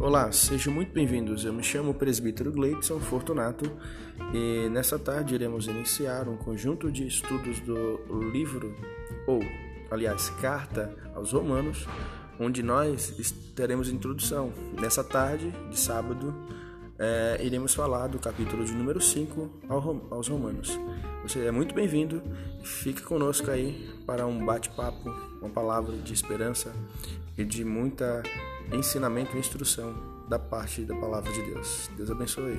Olá, sejam muito bem-vindos. Eu me chamo Presbítero Gleidson Fortunato e nessa tarde iremos iniciar um conjunto de estudos do livro, ou, aliás, carta aos Romanos, onde nós teremos introdução. Nessa tarde de sábado, é, iremos falar do capítulo de número 5 aos Romanos. Você é muito bem-vindo, fique conosco aí para um bate-papo, uma palavra de esperança e de muita ensinamento e instrução da parte da palavra de Deus. Deus abençoe.